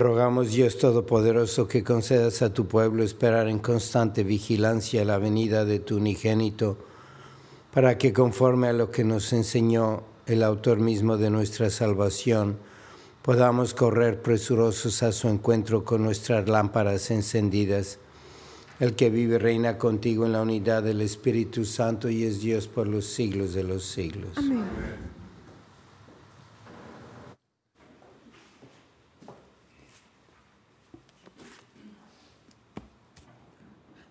Rogamos, Dios Todopoderoso, que concedas a tu pueblo esperar en constante vigilancia la venida de tu unigénito, para que conforme a lo que nos enseñó el autor mismo de nuestra salvación, podamos correr presurosos a su encuentro con nuestras lámparas encendidas. El que vive reina contigo en la unidad del Espíritu Santo y es Dios por los siglos de los siglos. Amén.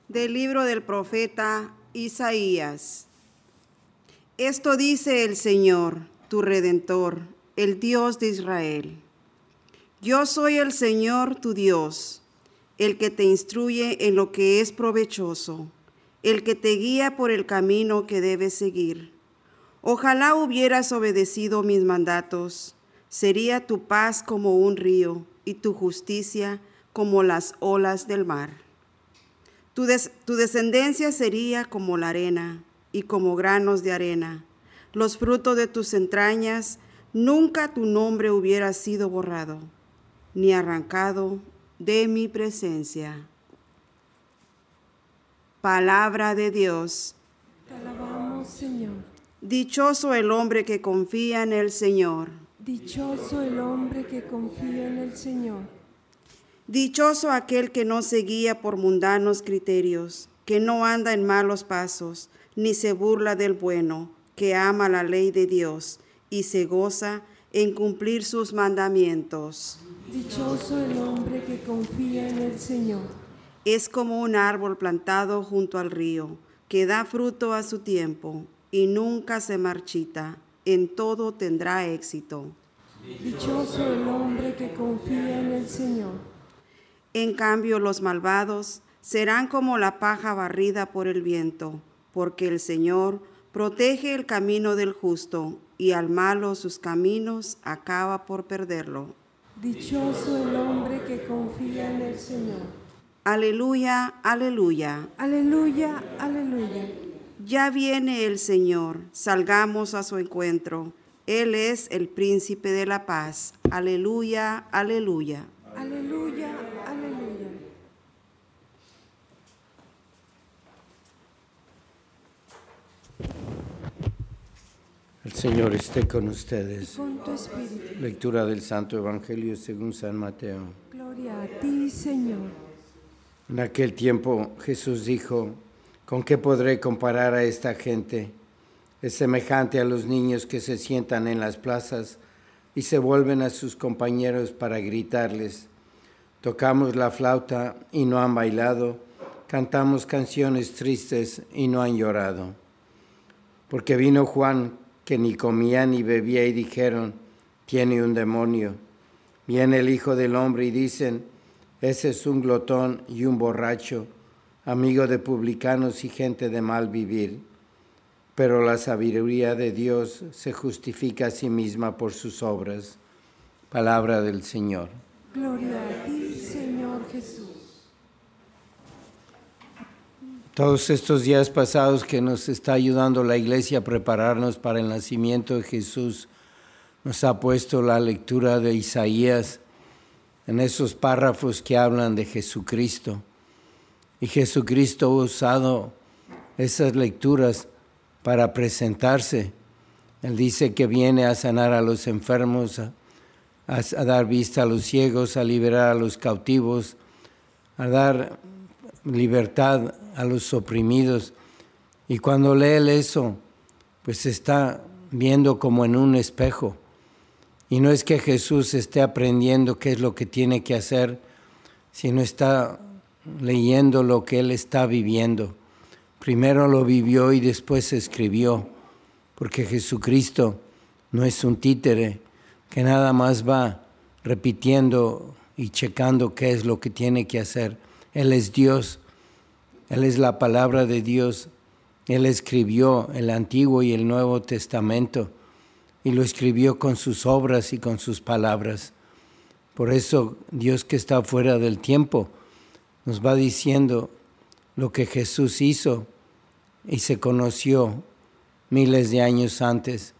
Del libro del profeta Isaías. Esto dice el Señor, tu redentor, el Dios de Israel. Yo soy el Señor tu Dios, el que te instruye en lo que es provechoso, el que te guía por el camino que debes seguir. Ojalá hubieras obedecido mis mandatos, sería tu paz como un río y tu justicia como las olas del mar. Tu, descendencia sería como la arena y como granos de arena. Los frutos de tus entrañas, nunca tu nombre hubiera sido borrado, ni arrancado de mi presencia. Palabra de Dios. Te alabamos, Señor. Dichoso el hombre que confía en el Señor. Dichoso el hombre que confía en el Señor Dichoso aquel que no se guía por mundanos criterios, que no anda en malos pasos, ni se burla del bueno, que ama la ley de Dios y se goza en cumplir sus mandamientos. Dichoso el hombre que confía en el Señor. Es como un árbol plantado junto al río, que da fruto a su tiempo y nunca se marchita. En todo tendrá éxito. Dichoso el hombre que confía en el Señor. En cambio, los malvados serán como la paja barrida por el viento, porque el Señor protege el camino del justo y al malo sus caminos acaba por perderlo. Dichoso el hombre que confía en el Señor. Aleluya, aleluya. Aleluya, aleluya. Ya viene el Señor, salgamos a su encuentro. Él es el príncipe de la paz. Aleluya, aleluya. Aleluya, aleluya. El Señor esté con ustedes. Con tu espíritu. Lectura del Santo Evangelio según San Mateo. Gloria a ti, Señor. En aquel tiempo Jesús dijo, ¿con qué podré comparar a esta gente? Es semejante a los niños que se sientan en las plazas y se vuelven a sus compañeros para gritarles. Tocamos la flauta y no han bailado, cantamos canciones tristes y no han llorado. Porque vino Juan que ni comía ni bebía y dijeron, tiene un demonio. Viene el Hijo del Hombre y dicen, ese es un glotón y un borracho, amigo de publicanos y gente de mal vivir. Pero la sabiduría de Dios se justifica a sí misma por sus obras. Palabra del Señor. Gloria a ti, Señor Jesús. Todos estos días pasados que nos está ayudando la iglesia a prepararnos para el nacimiento de Jesús, nos ha puesto la lectura de Isaías en esos párrafos que hablan de Jesucristo. Y Jesucristo ha usado esas lecturas para presentarse. Él dice que viene a sanar a los enfermos, a, a, dar vista a los ciegos, a liberar a los cautivos, a dar libertad a los oprimidos. Y cuando lee eso, pues está viendo como en un espejo. Y no es que Jesús esté aprendiendo qué es lo que tiene que hacer, sino está leyendo lo que él está viviendo. Primero lo vivió y después escribió, porque Jesucristo no es un títere que nada más va repitiendo y checando qué es lo que tiene que hacer. Él es Dios, Él es la palabra de Dios. Él escribió el Antiguo y el Nuevo Testamento y lo escribió con sus obras y con sus palabras. Por eso Dios que está fuera del tiempo nos va diciendo lo que Jesús hizo y se conoció miles de años antes.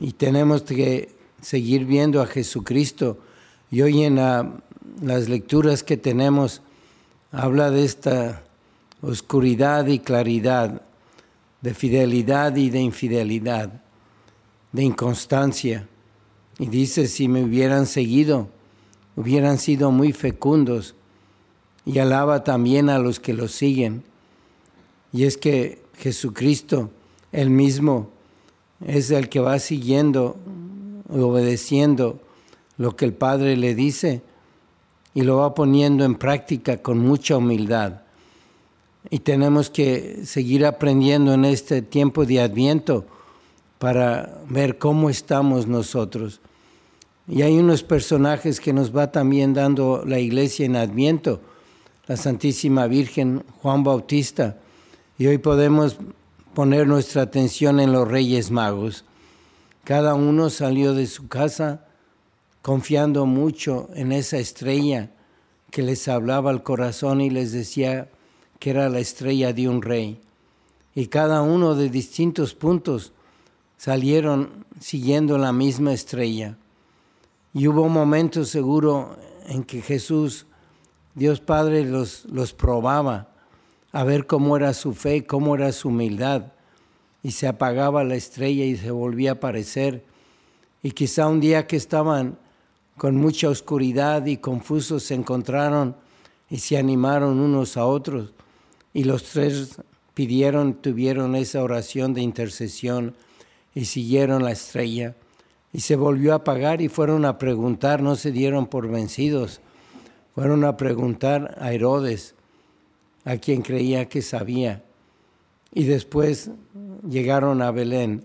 Y tenemos que seguir viendo a Jesucristo. Y hoy en la, las lecturas que tenemos habla de esta oscuridad y claridad, de fidelidad y de infidelidad, de inconstancia. Y dice, si me hubieran seguido, hubieran sido muy fecundos. Y alaba también a los que lo siguen. Y es que Jesucristo, el mismo, es el que va siguiendo, obedeciendo lo que el Padre le dice y lo va poniendo en práctica con mucha humildad. Y tenemos que seguir aprendiendo en este tiempo de adviento para ver cómo estamos nosotros. Y hay unos personajes que nos va también dando la iglesia en adviento, la Santísima Virgen, Juan Bautista, y hoy podemos poner nuestra atención en los Reyes Magos. Cada uno salió de su casa confiando mucho en esa estrella que les hablaba al corazón y les decía que era la estrella de un rey. Y cada uno de distintos puntos salieron siguiendo la misma estrella. Y hubo momentos seguro en que Jesús, Dios Padre, los, los probaba a ver cómo era su fe, cómo era su humildad. Y se apagaba la estrella y se volvía a aparecer. Y quizá un día que estaban con mucha oscuridad y confusos se encontraron y se animaron unos a otros. Y los tres pidieron, tuvieron esa oración de intercesión y siguieron la estrella. Y se volvió a apagar y fueron a preguntar, no se dieron por vencidos, fueron a preguntar a Herodes, a quien creía que sabía. Y después llegaron a Belén.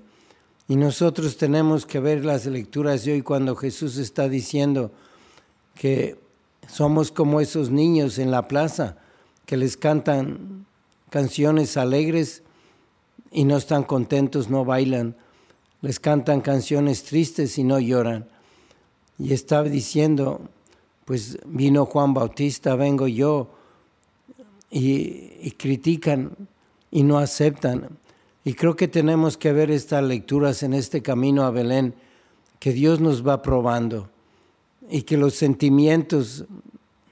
Y nosotros tenemos que ver las lecturas de hoy cuando Jesús está diciendo que somos como esos niños en la plaza que les cantan canciones alegres y no están contentos, no bailan. Les cantan canciones tristes y no lloran. Y estaba diciendo, pues vino Juan Bautista, vengo yo, y, y critican y no aceptan. Y creo que tenemos que ver estas lecturas en este camino a Belén, que Dios nos va probando y que los sentimientos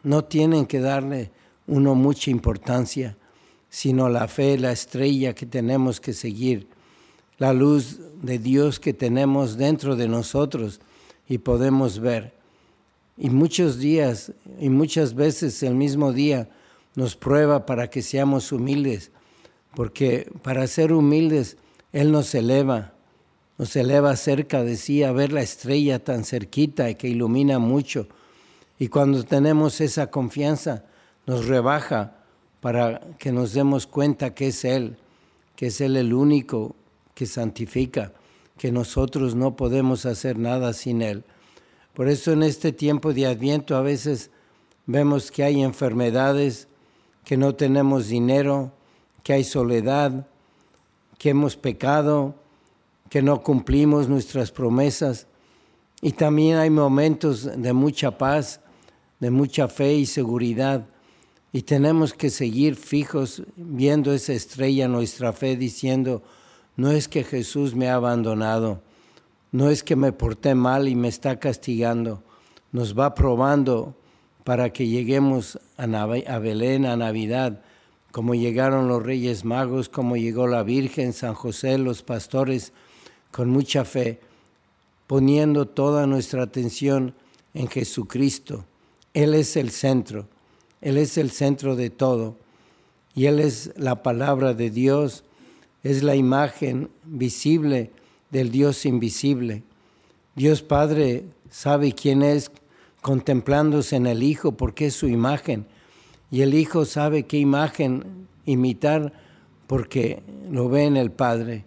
no tienen que darle uno mucha importancia, sino la fe, la estrella que tenemos que seguir, la luz de Dios que tenemos dentro de nosotros y podemos ver. Y muchos días y muchas veces el mismo día nos prueba para que seamos humildes, porque para ser humildes Él nos eleva, nos eleva cerca de sí a ver la estrella tan cerquita que ilumina mucho. Y cuando tenemos esa confianza, nos rebaja para que nos demos cuenta que es Él, que es Él el único que santifica, que nosotros no podemos hacer nada sin Él. Por eso en este tiempo de Adviento a veces vemos que hay enfermedades, que no tenemos dinero, que hay soledad, que hemos pecado, que no cumplimos nuestras promesas. Y también hay momentos de mucha paz, de mucha fe y seguridad. Y tenemos que seguir fijos viendo esa estrella, nuestra fe, diciendo, no es que Jesús me ha abandonado, no es que me porté mal y me está castigando, nos va probando para que lleguemos a, Belén, a Navidad, como llegaron los Reyes Magos, como llegó la Virgen, San José, los pastores, con mucha fe, poniendo toda nuestra atención en Jesucristo. Él es el centro, Él es el centro de todo, y Él es la palabra de Dios, es la imagen visible del Dios invisible. Dios Padre sabe quién es contemplándose en el Hijo porque es su imagen y el Hijo sabe qué imagen imitar porque lo ve en el Padre.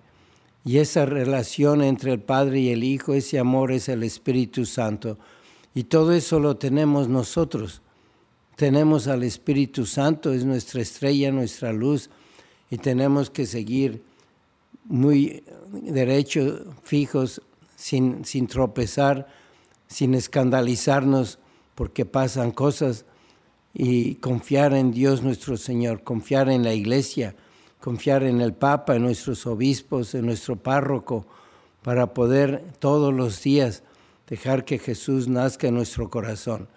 Y esa relación entre el Padre y el Hijo, ese amor es el Espíritu Santo. Y todo eso lo tenemos nosotros. Tenemos al Espíritu Santo, es nuestra estrella, nuestra luz, y tenemos que seguir muy derecho, fijos, sin, sin tropezar, sin escandalizarnos porque pasan cosas, y confiar en Dios nuestro Señor, confiar en la iglesia, confiar en el Papa, en nuestros obispos, en nuestro párroco, para poder todos los días dejar que Jesús nazca en nuestro corazón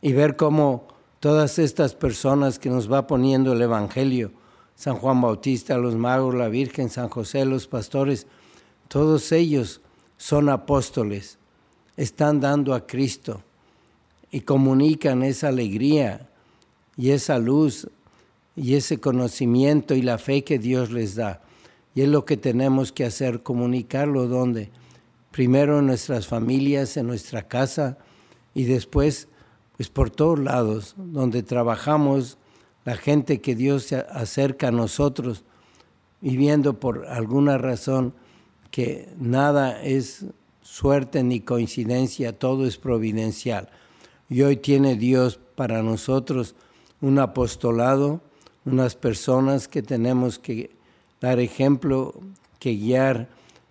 y ver cómo todas estas personas que nos va poniendo el Evangelio, San Juan Bautista, los magos, la Virgen, San José, los pastores, todos ellos son apóstoles, están dando a Cristo y comunican esa alegría y esa luz y ese conocimiento y la fe que Dios les da. Y es lo que tenemos que hacer, comunicarlo donde? Primero en nuestras familias, en nuestra casa y después pues por todos lados, donde trabajamos, la gente que Dios se acerca a nosotros, viviendo por alguna razón que nada es suerte ni coincidencia, todo es providencial. Y hoy tiene Dios para nosotros un apostolado, unas personas que tenemos que dar ejemplo, que guiar,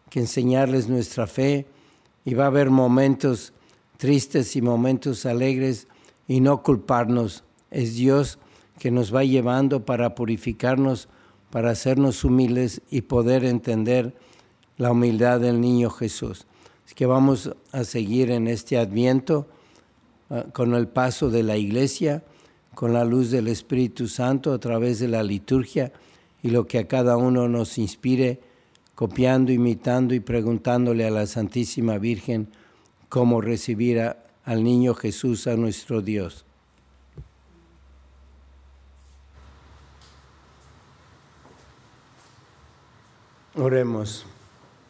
que enseñarles nuestra fe. Y va a haber momentos tristes y momentos alegres y no culparnos. Es Dios que nos va llevando para purificarnos, para hacernos humildes y poder entender la humildad del niño Jesús. Así que vamos a seguir en este adviento con el paso de la iglesia, con la luz del Espíritu Santo a través de la liturgia y lo que a cada uno nos inspire, copiando, imitando y preguntándole a la Santísima Virgen cómo recibir al niño Jesús, a nuestro Dios. Oremos.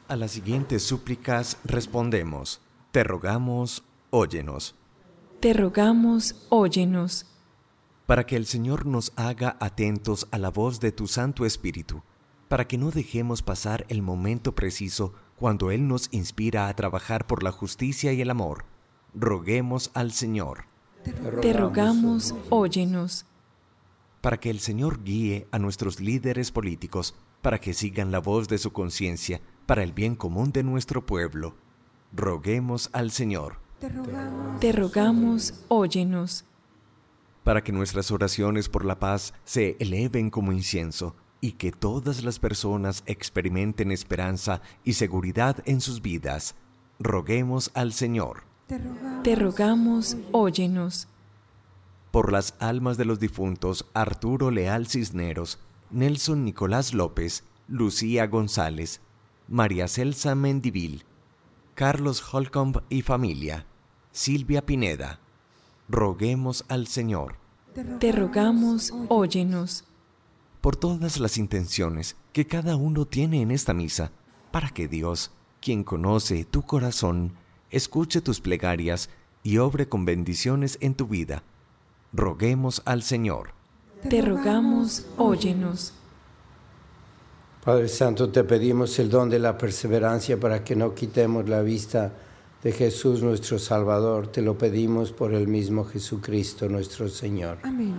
A las siguientes súplicas respondemos, te rogamos, óyenos. Te rogamos, óyenos. Para que el Señor nos haga atentos a la voz de tu Santo Espíritu, para que no dejemos pasar el momento preciso cuando Él nos inspira a trabajar por la justicia y el amor. Roguemos al Señor. Te rogamos, óyenos. Para que el Señor guíe a nuestros líderes políticos, para que sigan la voz de su conciencia, para el bien común de nuestro pueblo. Roguemos al Señor. Te rogamos, óyenos. Para que nuestras oraciones por la paz se eleven como incienso y que todas las personas experimenten esperanza y seguridad en sus vidas. Roguemos al Señor. Te rogamos, óyenos. Por las almas de los difuntos Arturo Leal Cisneros, Nelson Nicolás López, Lucía González, María Celsa Mendivil, Carlos Holcomb y familia, Silvia Pineda. Roguemos al Señor. Te rogamos, óyenos. Por todas las intenciones que cada uno tiene en esta misa, para que Dios, quien conoce tu corazón, escuche tus plegarias y obre con bendiciones en tu vida. Roguemos al Señor. Te rogamos, óyenos. Padre Santo, te pedimos el don de la perseverancia para que no quitemos la vista de Jesús nuestro Salvador. Te lo pedimos por el mismo Jesucristo nuestro Señor. Amén.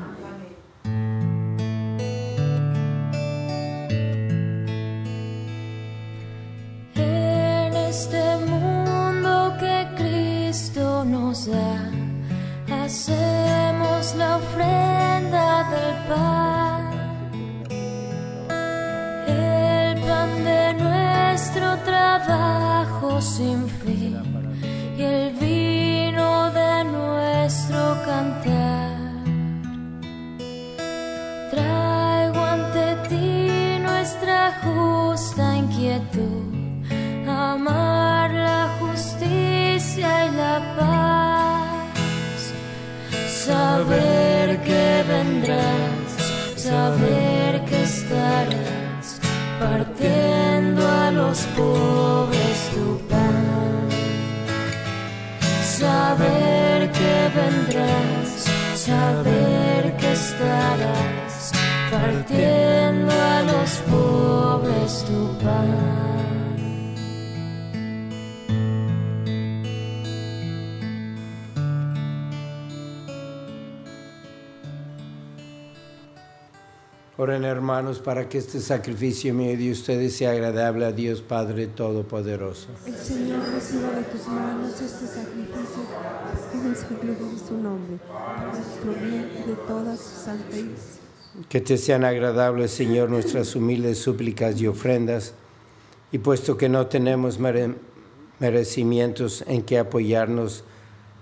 Oren hermanos para que este sacrificio mío de ustedes sea agradable a Dios Padre Todopoderoso. El Señor reciba de tus manos este sacrificio gloria de su nombre, para nuestro bien y de todas sus iglesia. Que te sean agradables, Señor, nuestras humildes súplicas y ofrendas, y puesto que no tenemos mere- merecimientos en que apoyarnos,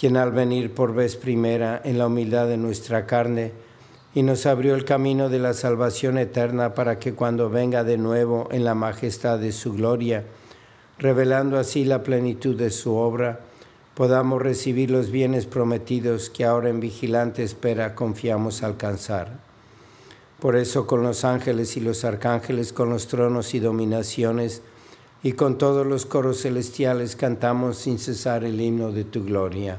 quien al venir por vez primera en la humildad de nuestra carne, y nos abrió el camino de la salvación eterna para que cuando venga de nuevo en la majestad de su gloria, revelando así la plenitud de su obra, podamos recibir los bienes prometidos que ahora en vigilante espera confiamos alcanzar. Por eso con los ángeles y los arcángeles, con los tronos y dominaciones, y con todos los coros celestiales cantamos sin cesar el himno de tu gloria.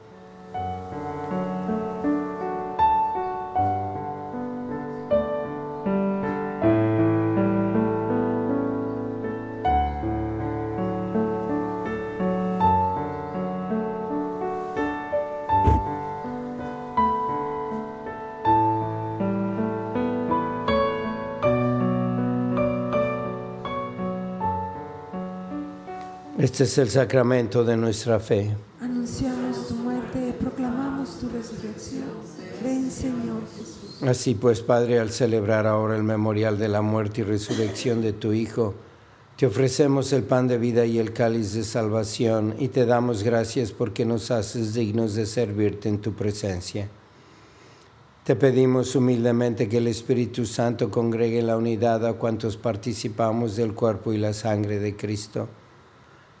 Este es el sacramento de nuestra fe. Anunciamos tu muerte proclamamos tu resurrección. Ven, Señor Jesús. Así pues, Padre, al celebrar ahora el memorial de la muerte y resurrección de tu Hijo, te ofrecemos el pan de vida y el cáliz de salvación y te damos gracias porque nos haces dignos de servirte en tu presencia. Te pedimos humildemente que el Espíritu Santo congregue la unidad a cuantos participamos del cuerpo y la sangre de Cristo.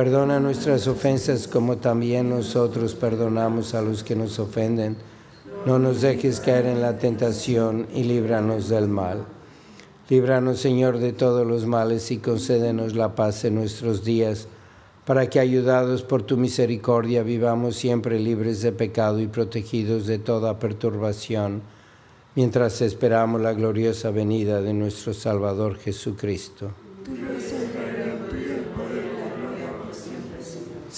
Perdona nuestras ofensas como también nosotros perdonamos a los que nos ofenden. No nos dejes caer en la tentación y líbranos del mal. Líbranos, Señor, de todos los males y concédenos la paz en nuestros días, para que, ayudados por tu misericordia, vivamos siempre libres de pecado y protegidos de toda perturbación, mientras esperamos la gloriosa venida de nuestro Salvador Jesucristo.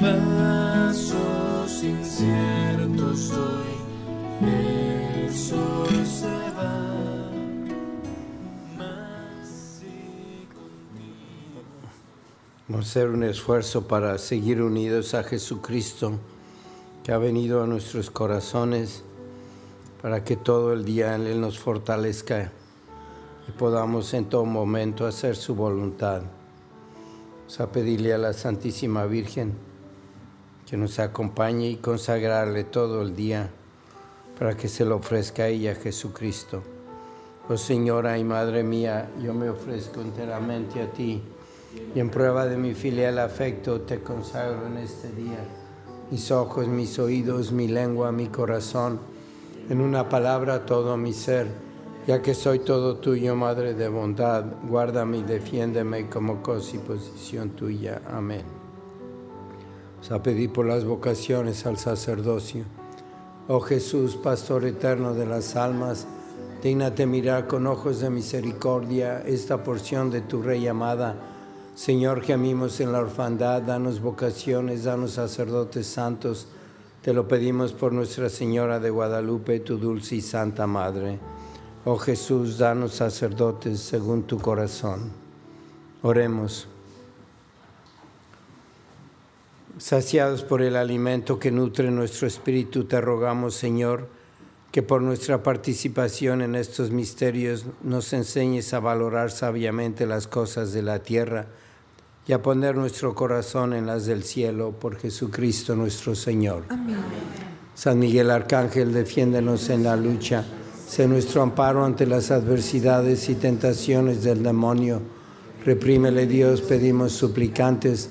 Pasos inciertos hoy, el sol se va. Vamos a hacer un esfuerzo para seguir unidos a Jesucristo, que ha venido a nuestros corazones, para que todo el día Él nos fortalezca y podamos en todo momento hacer su voluntad. Vamos a pedirle a la Santísima Virgen que nos acompañe y consagrarle todo el día para que se lo ofrezca a ella Jesucristo. Oh Señora y Madre mía, yo me ofrezco enteramente a ti y en prueba de mi filial afecto te consagro en este día mis ojos, mis oídos, mi lengua, mi corazón, en una palabra todo mi ser, ya que soy todo tuyo, Madre de bondad, guárdame y defiéndeme como cosa y posición tuya. Amén. A pedir por las vocaciones al sacerdocio. Oh Jesús, Pastor eterno de las almas, dignate mirar con ojos de misericordia esta porción de tu Rey amada. Señor, gemimos en la orfandad, danos vocaciones, danos sacerdotes santos. Te lo pedimos por Nuestra Señora de Guadalupe, tu dulce y santa Madre. Oh Jesús, danos sacerdotes según tu corazón. Oremos. Saciados por el alimento que nutre nuestro espíritu, te rogamos, Señor, que por nuestra participación en estos misterios nos enseñes a valorar sabiamente las cosas de la tierra y a poner nuestro corazón en las del cielo por Jesucristo nuestro Señor. San Miguel Arcángel, defiéndenos en la lucha, sé nuestro amparo ante las adversidades y tentaciones del demonio. Reprímele Dios, pedimos suplicantes,